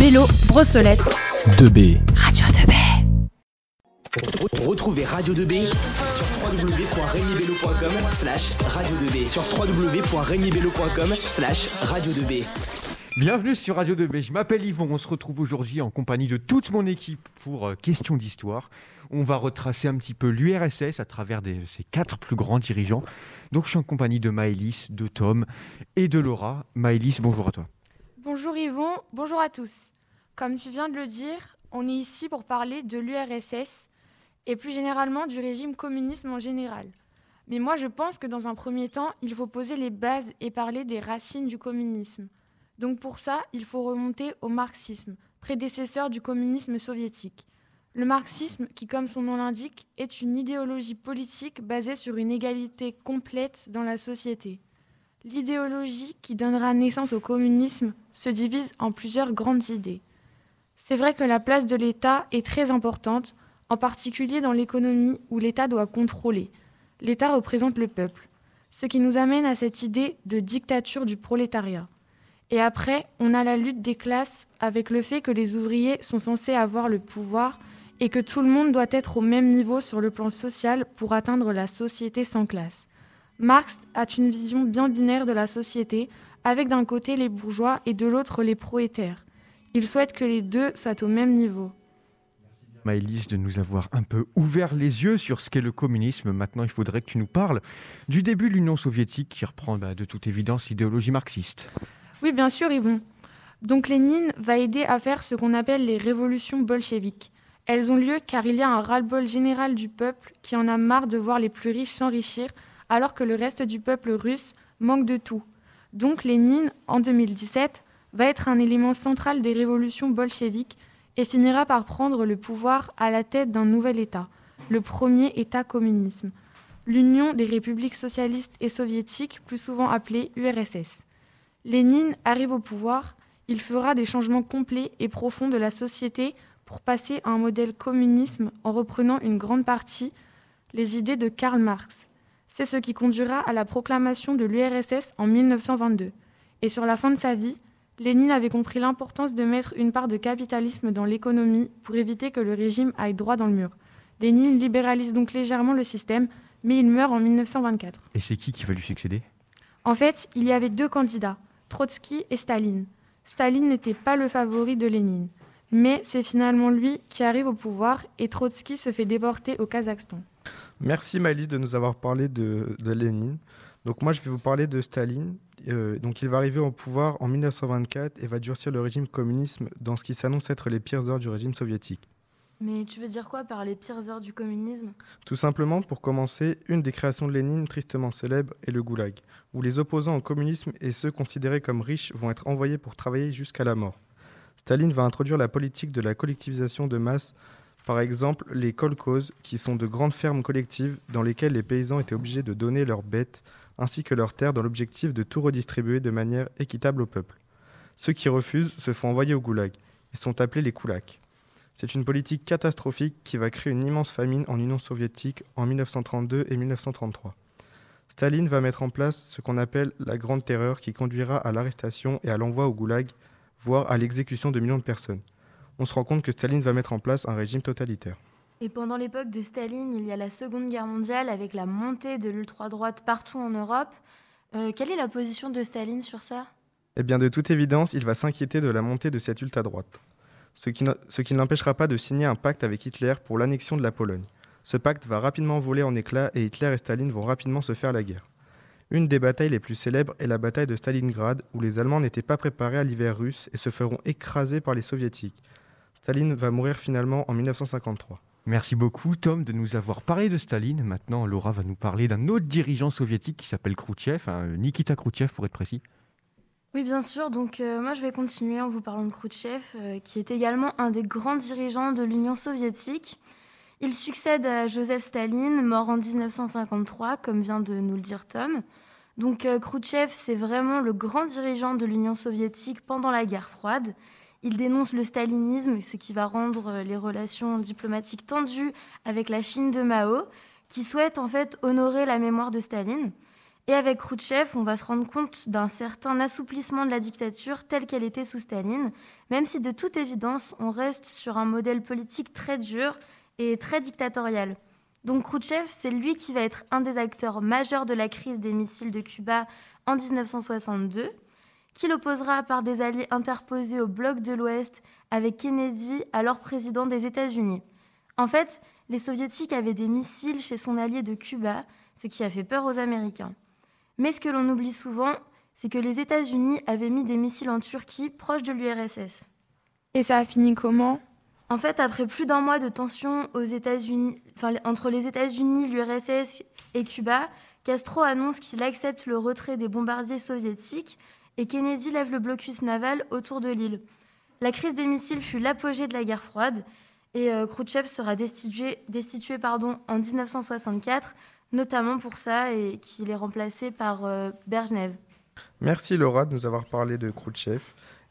Bélo, Brossolette. 2B. Radio 2B. Retrouvez Radio 2B sur www.regnibello.com slash radio 2B sur www.regnibello.com slash radio 2B. Bienvenue sur Radio 2B, je m'appelle Yvon, on se retrouve aujourd'hui en compagnie de toute mon équipe pour euh, Question d'Histoire. On va retracer un petit peu l'URSS à travers des, ses quatre plus grands dirigeants. Donc je suis en compagnie de Maëlys, de Tom et de Laura. Maëlys, bonjour à toi. Bonjour Yvon, bonjour à tous. Comme tu viens de le dire, on est ici pour parler de l'URSS et plus généralement du régime communisme en général. Mais moi je pense que dans un premier temps, il faut poser les bases et parler des racines du communisme. Donc pour ça, il faut remonter au marxisme, prédécesseur du communisme soviétique. Le marxisme, qui comme son nom l'indique, est une idéologie politique basée sur une égalité complète dans la société. L'idéologie qui donnera naissance au communisme se divise en plusieurs grandes idées. C'est vrai que la place de l'État est très importante, en particulier dans l'économie où l'État doit contrôler. L'État représente le peuple, ce qui nous amène à cette idée de dictature du prolétariat. Et après, on a la lutte des classes avec le fait que les ouvriers sont censés avoir le pouvoir et que tout le monde doit être au même niveau sur le plan social pour atteindre la société sans classe. Marx a une vision bien binaire de la société, avec d'un côté les bourgeois et de l'autre les prolétaires. Il souhaite que les deux soient au même niveau. Maëlys, de nous avoir un peu ouvert les yeux sur ce qu'est le communisme. Maintenant, il faudrait que tu nous parles du début de l'Union soviétique qui reprend bah, de toute évidence l'idéologie marxiste. Oui, bien sûr, Yvon. Donc Lénine va aider à faire ce qu'on appelle les révolutions bolcheviques. Elles ont lieu car il y a un ras-le-bol général du peuple qui en a marre de voir les plus riches s'enrichir alors que le reste du peuple russe manque de tout. Donc Lénine, en 2017, va être un élément central des révolutions bolcheviques et finira par prendre le pouvoir à la tête d'un nouvel État, le premier État communisme, l'Union des républiques socialistes et soviétiques, plus souvent appelée URSS. Lénine arrive au pouvoir, il fera des changements complets et profonds de la société pour passer à un modèle communisme en reprenant une grande partie les idées de Karl Marx. C'est ce qui conduira à la proclamation de l'URSS en 1922. Et sur la fin de sa vie, Lénine avait compris l'importance de mettre une part de capitalisme dans l'économie pour éviter que le régime aille droit dans le mur. Lénine libéralise donc légèrement le système, mais il meurt en 1924. Et c'est qui qui va lui succéder? En fait, il y avait deux candidats, Trotsky et Staline. Staline n'était pas le favori de Lénine, mais c'est finalement lui qui arrive au pouvoir et Trotsky se fait déporter au Kazakhstan. Merci Maëlys de nous avoir parlé de, de Lénine. Donc moi je vais vous parler de Staline. Euh, donc il va arriver au pouvoir en 1924 et va durcir le régime communisme dans ce qui s'annonce être les pires heures du régime soviétique. Mais tu veux dire quoi par les pires heures du communisme? Tout simplement, pour commencer, une des créations de Lénine tristement célèbre est le goulag, où les opposants au communisme et ceux considérés comme riches vont être envoyés pour travailler jusqu'à la mort. Staline va introduire la politique de la collectivisation de masse, par exemple les kolkhozes, qui sont de grandes fermes collectives dans lesquelles les paysans étaient obligés de donner leurs bêtes ainsi que leurs terres dans l'objectif de tout redistribuer de manière équitable au peuple. Ceux qui refusent se font envoyer au goulag et sont appelés les koulaks. C'est une politique catastrophique qui va créer une immense famine en Union soviétique en 1932 et 1933. Staline va mettre en place ce qu'on appelle la Grande Terreur qui conduira à l'arrestation et à l'envoi au goulag, voire à l'exécution de millions de personnes. On se rend compte que Staline va mettre en place un régime totalitaire. Et pendant l'époque de Staline, il y a la Seconde Guerre mondiale avec la montée de l'ultra-droite partout en Europe. Euh, quelle est la position de Staline sur ça? Eh bien, de toute évidence, il va s'inquiéter de la montée de cette ultra-droite ce qui ne l'empêchera pas de signer un pacte avec Hitler pour l'annexion de la Pologne. Ce pacte va rapidement voler en éclats et Hitler et Staline vont rapidement se faire la guerre. Une des batailles les plus célèbres est la bataille de Stalingrad, où les Allemands n'étaient pas préparés à l'hiver russe et se feront écraser par les Soviétiques. Staline va mourir finalement en 1953. Merci beaucoup Tom de nous avoir parlé de Staline. Maintenant, Laura va nous parler d'un autre dirigeant soviétique qui s'appelle Khrouchtchev, hein, Nikita Khrouchtchev pour être précis. Oui, bien sûr. Donc, euh, moi, je vais continuer en vous parlant de Khrouchtchev, euh, qui est également un des grands dirigeants de l'Union soviétique. Il succède à Joseph Staline, mort en 1953, comme vient de nous le dire Tom. Donc, euh, Khrouchtchev, c'est vraiment le grand dirigeant de l'Union soviétique pendant la guerre froide. Il dénonce le stalinisme, ce qui va rendre les relations diplomatiques tendues avec la Chine de Mao, qui souhaite en fait honorer la mémoire de Staline. Et avec Khrouchtchev, on va se rendre compte d'un certain assouplissement de la dictature telle qu'elle était sous Staline, même si de toute évidence, on reste sur un modèle politique très dur et très dictatorial. Donc Khrouchtchev, c'est lui qui va être un des acteurs majeurs de la crise des missiles de Cuba en 1962, qui l'opposera par des alliés interposés au bloc de l'Ouest avec Kennedy, alors président des États-Unis. En fait, les soviétiques avaient des missiles chez son allié de Cuba, ce qui a fait peur aux Américains. Mais ce que l'on oublie souvent, c'est que les États-Unis avaient mis des missiles en Turquie proche de l'URSS. Et ça a fini comment? En fait, après plus d'un mois de tension aux États-Unis, entre les États-Unis, l'URSS et Cuba, Castro annonce qu'il accepte le retrait des bombardiers soviétiques et Kennedy lève le blocus naval autour de l'île. La crise des missiles fut l'apogée de la guerre froide et euh, Khrouchtchev sera destitué, destitué pardon, en 1964 notamment pour ça, et qu'il est remplacé par euh, Merci Laura de nous avoir parlé de Khrouchtchev.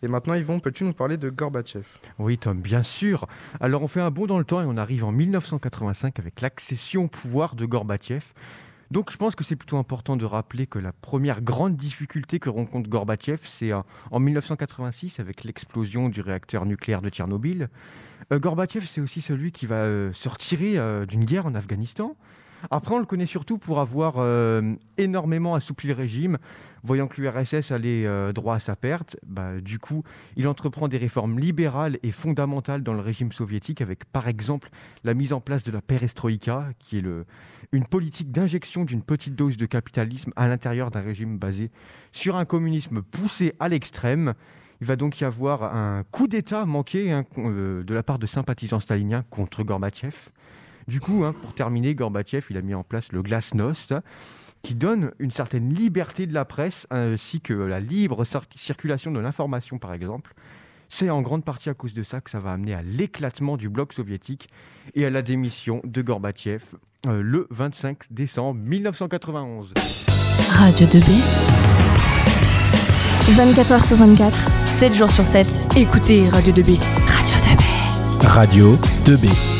Et maintenant, Yvon, peux-tu nous parler de Gorbatchev? Oui, Tom, bien sûr. Alors, on fait un bond dans le temps et on arrive en 1985 avec l'accession au pouvoir de Gorbatchev. Donc, je pense que c'est plutôt important de rappeler que la première grande difficulté que rencontre Gorbatchev, c'est euh, en 1986 avec l'explosion du réacteur nucléaire de Tchernobyl. Euh, Gorbatchev, c'est aussi celui qui va euh, se retirer d'une guerre en Afghanistan. Après, on le connaît surtout pour avoir euh, énormément assoupli le régime, voyant que l'URSS allait euh, droit à sa perte. Bah, du coup, il entreprend des réformes libérales et fondamentales dans le régime soviétique, avec par exemple la mise en place de la perestroïka, qui est une politique d'injection d'une petite dose de capitalisme à l'intérieur d'un régime basé sur un communisme poussé à l'extrême. Il va donc y avoir un coup d'État manqué hein, euh, de la part de sympathisants staliniens contre Gorbatchev. Du coup, hein, pour terminer, Gorbatchev, il a mis en place le glasnost, qui donne une certaine liberté de la presse, ainsi que la libre circulation de l'information, par exemple. C'est en grande partie à cause de ça que ça va amener à l'éclatement du bloc soviétique et à la démission de Gorbatchev euh, le 25 décembre 1991. Radio 2B 24 h sur 24, 7 jours sur 7. Écoutez Radio 2B. Radio 2B. Radio 2B.